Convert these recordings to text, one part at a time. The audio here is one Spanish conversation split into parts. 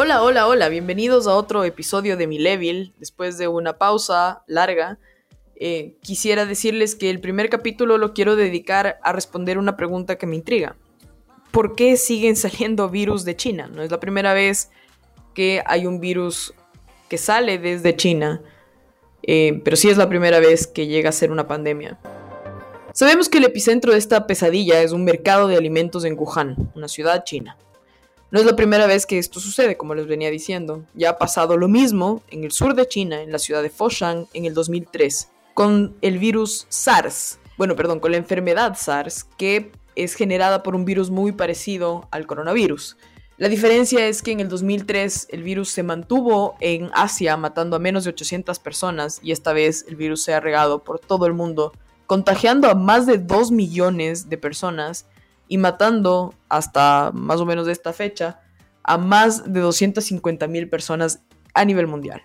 Hola, hola, hola, bienvenidos a otro episodio de Mi Level. Después de una pausa larga, eh, quisiera decirles que el primer capítulo lo quiero dedicar a responder una pregunta que me intriga. ¿Por qué siguen saliendo virus de China? No es la primera vez que hay un virus que sale desde China, eh, pero sí es la primera vez que llega a ser una pandemia. Sabemos que el epicentro de esta pesadilla es un mercado de alimentos en Wuhan, una ciudad china. No es la primera vez que esto sucede, como les venía diciendo. Ya ha pasado lo mismo en el sur de China, en la ciudad de Foshan, en el 2003, con el virus SARS. Bueno, perdón, con la enfermedad SARS, que es generada por un virus muy parecido al coronavirus. La diferencia es que en el 2003 el virus se mantuvo en Asia matando a menos de 800 personas y esta vez el virus se ha regado por todo el mundo, contagiando a más de 2 millones de personas y matando hasta más o menos de esta fecha a más de 250 mil personas a nivel mundial.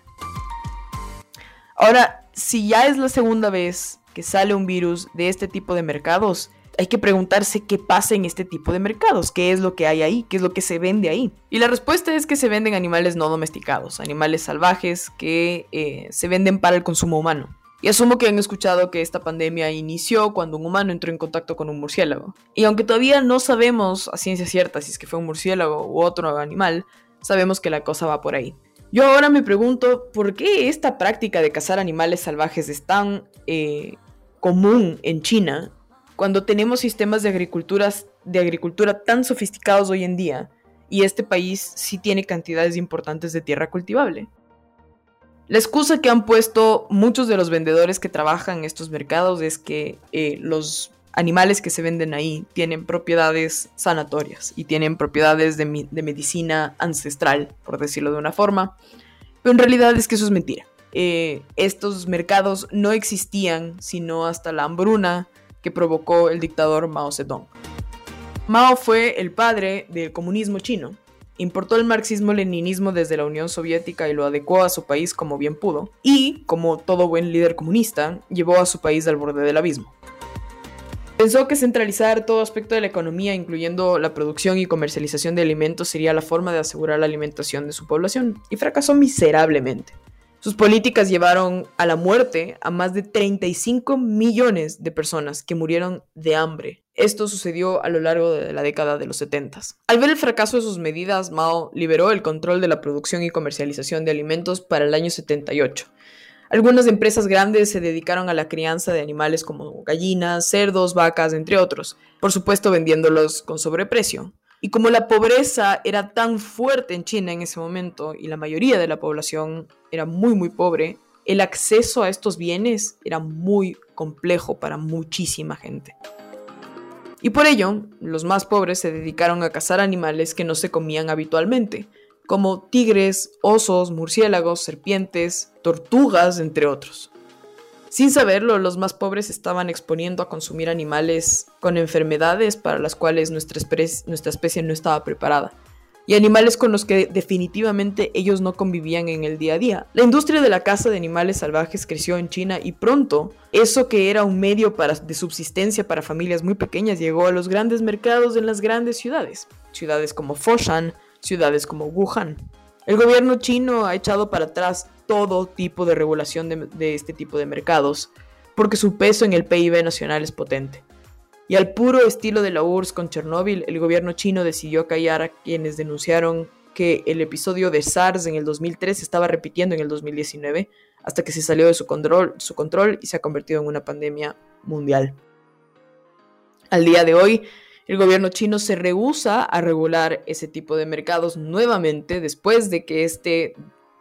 Ahora, si ya es la segunda vez que sale un virus de este tipo de mercados, hay que preguntarse qué pasa en este tipo de mercados, qué es lo que hay ahí, qué es lo que se vende ahí. Y la respuesta es que se venden animales no domesticados, animales salvajes que eh, se venden para el consumo humano. Y asumo que han escuchado que esta pandemia inició cuando un humano entró en contacto con un murciélago. Y aunque todavía no sabemos a ciencia cierta si es que fue un murciélago u otro animal, sabemos que la cosa va por ahí. Yo ahora me pregunto, ¿por qué esta práctica de cazar animales salvajes es tan eh, común en China cuando tenemos sistemas de, de agricultura tan sofisticados hoy en día y este país sí tiene cantidades importantes de tierra cultivable? La excusa que han puesto muchos de los vendedores que trabajan en estos mercados es que eh, los animales que se venden ahí tienen propiedades sanatorias y tienen propiedades de, medicina ancestral, por decirlo de una forma. Pero en realidad es que eso es mentira. Eh, estos mercados no existían sino hasta la hambruna que provocó el dictador Mao Zedong. Mao fue el padre del comunismo chino Importó el marxismo-leninismo desde la Unión Soviética y lo adecuó a su país como bien pudo, y, como todo buen líder comunista, llevó a su país al borde del abismo. Pensó que centralizar todo aspecto de la economía, incluyendo la producción y comercialización de alimentos, sería la forma de asegurar la alimentación de su población, y fracasó miserablemente. Sus políticas llevaron a la muerte a más de 35 millones de personas que murieron de hambre. Esto sucedió a lo largo de la década de los 70. Al ver el fracaso de sus medidas, Mao liberó el control de la producción y comercialización de alimentos para el año 78. Algunas empresas grandes se dedicaron a la crianza de animales como gallinas, cerdos, vacas, entre otros, por supuesto vendiéndolos con sobreprecio. Y como la pobreza era tan fuerte en China en ese momento y la mayoría de la población era muy muy pobre, el acceso a estos bienes era muy complejo para muchísima gente. Y por ello, los más pobres se dedicaron a cazar animales que no se comían habitualmente, como tigres, osos, murciélagos, serpientes, tortugas, entre otros. Sin saberlo, los más pobres estaban exponiendo a consumir animales con enfermedades para las cuales nuestra, especie no estaba preparada y animales con los que definitivamente ellos no convivían en el día a día. La industria de la caza de animales salvajes creció en China y pronto eso que era un medio de subsistencia para familias muy pequeñas llegó a los grandes mercados en las grandes ciudades, ciudades como Foshan, ciudades como Wuhan. El gobierno chino ha echado para atrás todo tipo de regulación de, este tipo de mercados, porque su peso en el PIB nacional es potente. Y al puro estilo de la URSS con Chernóbil, el gobierno chino decidió callar a quienes denunciaron que el episodio de SARS en el 2003 se estaba repitiendo en el 2019, hasta que se salió de su control, su control y se ha convertido en una pandemia mundial. Al día de hoy, el gobierno chino se rehúsa a regular ese tipo de mercados nuevamente después de que este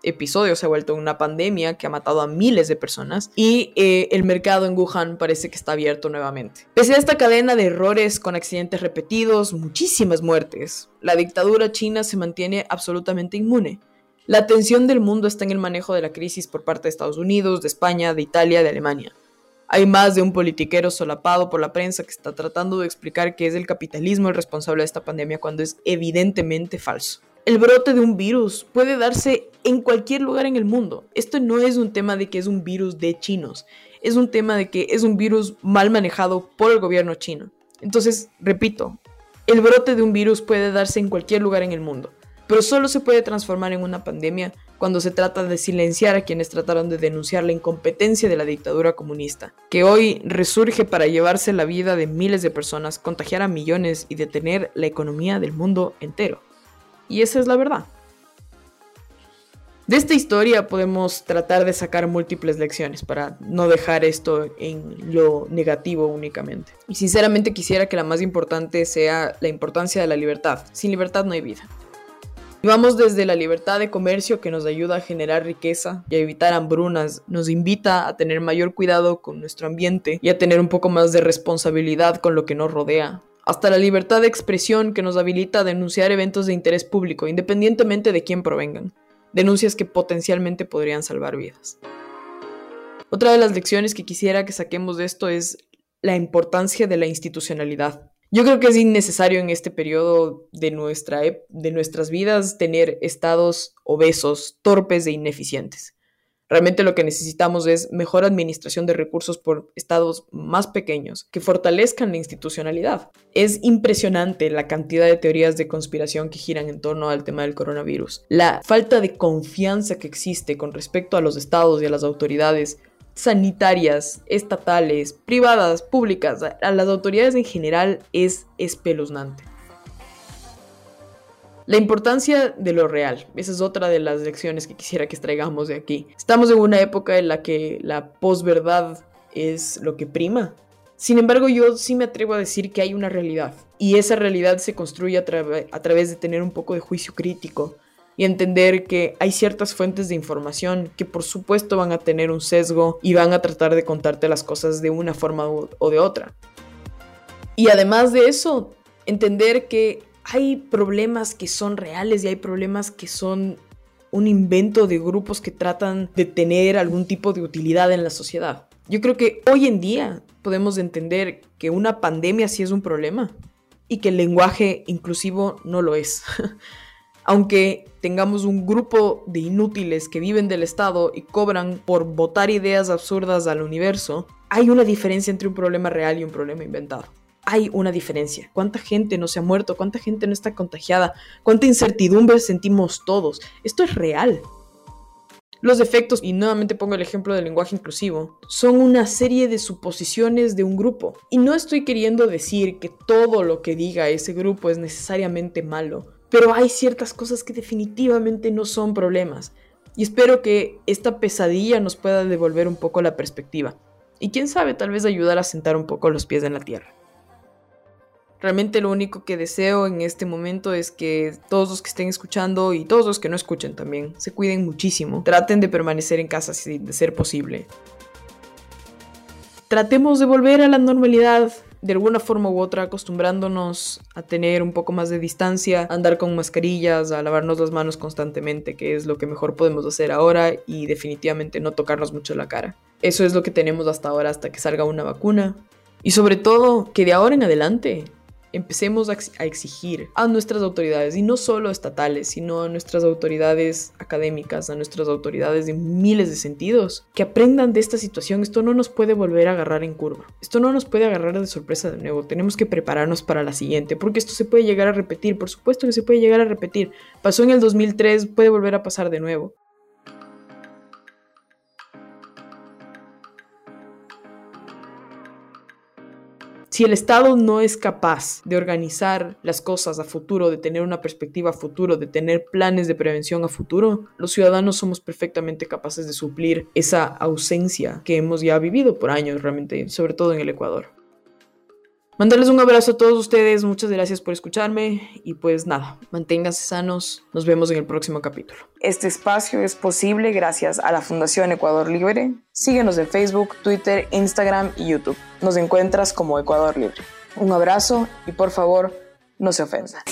episodio se ha vuelto una pandemia que ha matado a miles de personas y eh, el mercado en Wuhan parece que está abierto nuevamente. Pese a esta cadena de errores con accidentes repetidos, muchísimas muertes, la dictadura china se mantiene absolutamente inmune. La atención del mundo está en el manejo de la crisis por parte de Estados Unidos, de España, de Italia, de Alemania. Hay más de un politiquero solapado por la prensa que está tratando de explicar que es el capitalismo el responsable de esta pandemia cuando es evidentemente falso. El brote de un virus puede darse en cualquier lugar en el mundo. Esto no es un tema de que es un virus de chinos, es un tema de que es un virus mal manejado por el gobierno chino. Entonces, repito, el brote de un virus puede darse en cualquier lugar en el mundo, pero solo se puede transformar en una pandemia cuando se trata de silenciar a quienes trataron de denunciar la incompetencia de la dictadura comunista, que hoy resurge para llevarse la vida de miles de personas, contagiar a millones y detener la economía del mundo entero. Y esa es la verdad. De esta historia podemos tratar de sacar múltiples lecciones para no dejar esto en lo negativo únicamente. Y sinceramente quisiera que la más importante sea la importancia de la libertad. Sin libertad no hay vida. Y vamos desde la libertad de comercio que nos ayuda a generar riqueza y a evitar hambrunas, nos invita a tener mayor cuidado con nuestro ambiente y a tener un poco más de responsabilidad con lo que nos rodea, hasta la libertad de expresión que nos habilita a denunciar eventos de interés público, independientemente de quién provengan. Denuncias que potencialmente podrían salvar vidas. Otra de las lecciones que quisiera que saquemos de esto es la importancia de la institucionalidad. Yo creo que es innecesario en este periodo de, nuestra, de nuestras vidas tener estados obesos, torpes e ineficientes. Realmente lo que necesitamos es mejor administración de recursos por estados más pequeños que fortalezcan la institucionalidad. Es impresionante la cantidad de teorías de conspiración que giran en torno al tema del coronavirus. La falta de confianza que existe con respecto a los estados y a las autoridades sanitarias, estatales, privadas, públicas, a las autoridades en general es espeluznante. La importancia de lo real, esa es otra de las lecciones que quisiera que extraigamos de aquí. Estamos en una época en la que la posverdad es lo que prima. Sin embargo, yo sí me atrevo a decir que hay una realidad, y esa realidad se construye a, a través de tener un poco de juicio crítico y entender que hay ciertas fuentes de información que por supuesto van a tener un sesgo y van a tratar de contarte las cosas de una forma o de otra. Y además de eso, entender que hay problemas que son reales y hay problemas que son un invento de grupos que tratan de tener algún tipo de utilidad en la sociedad. Yo creo que hoy en día podemos entender que una pandemia sí es un problema y que el lenguaje inclusivo no lo es. Aunque tengamos un grupo de inútiles que viven del Estado y cobran por votar ideas absurdas al universo, hay una diferencia entre un problema real y un problema inventado hay una diferencia. ¿Cuánta gente no se ha muerto? ¿Cuánta gente no está contagiada? ¿Cuánta incertidumbre sentimos todos? Esto es real. Los defectos, y nuevamente pongo el ejemplo del lenguaje inclusivo, son una serie de suposiciones de un grupo. Y no estoy queriendo decir que todo lo que diga ese grupo es necesariamente malo, pero hay ciertas cosas que definitivamente no son problemas. Y espero que esta pesadilla nos pueda devolver un poco la perspectiva. Y quién sabe, tal vez ayudar a sentar un poco los pies en la tierra. Realmente lo único que deseo en este momento es que todos los que estén escuchando y todos los que no escuchen también se cuiden muchísimo. Traten de permanecer en casa si de ser posible. Tratemos de volver a la normalidad de alguna forma u otra acostumbrándonos a tener un poco más de distancia, a andar con mascarillas, a lavarnos las manos constantemente, que es lo que mejor podemos hacer ahora y definitivamente no tocarnos mucho la cara. Eso es lo que tenemos hasta ahora hasta que salga una vacuna. Y sobre todo, que de ahora en adelante empecemos a, exigir a nuestras autoridades, y no solo estatales, sino a nuestras autoridades académicas, a nuestras autoridades de miles de sentidos, que aprendan de esta situación. Esto no nos puede volver a agarrar en curva. Esto no nos puede agarrar de sorpresa de nuevo. Tenemos que prepararnos para la siguiente, porque esto se puede llegar a repetir. Por supuesto que se puede llegar a repetir. Pasó en el 2003, puede volver a pasar de nuevo. Si el Estado no es capaz de organizar las cosas a futuro, de tener una perspectiva a futuro, de tener planes de prevención a futuro, los ciudadanos somos perfectamente capaces de suplir esa ausencia que hemos ya vivido por años realmente, sobre todo en el Ecuador. Mandarles un abrazo a todos ustedes, muchas gracias por escucharme y pues nada, manténganse sanos, nos vemos en el próximo capítulo. Este espacio es posible gracias a la Fundación Ecuador Libre. Síguenos en Facebook, Twitter, Instagram y YouTube. Nos encuentras como Ecuador Libre. Un abrazo y por favor, no se ofendan.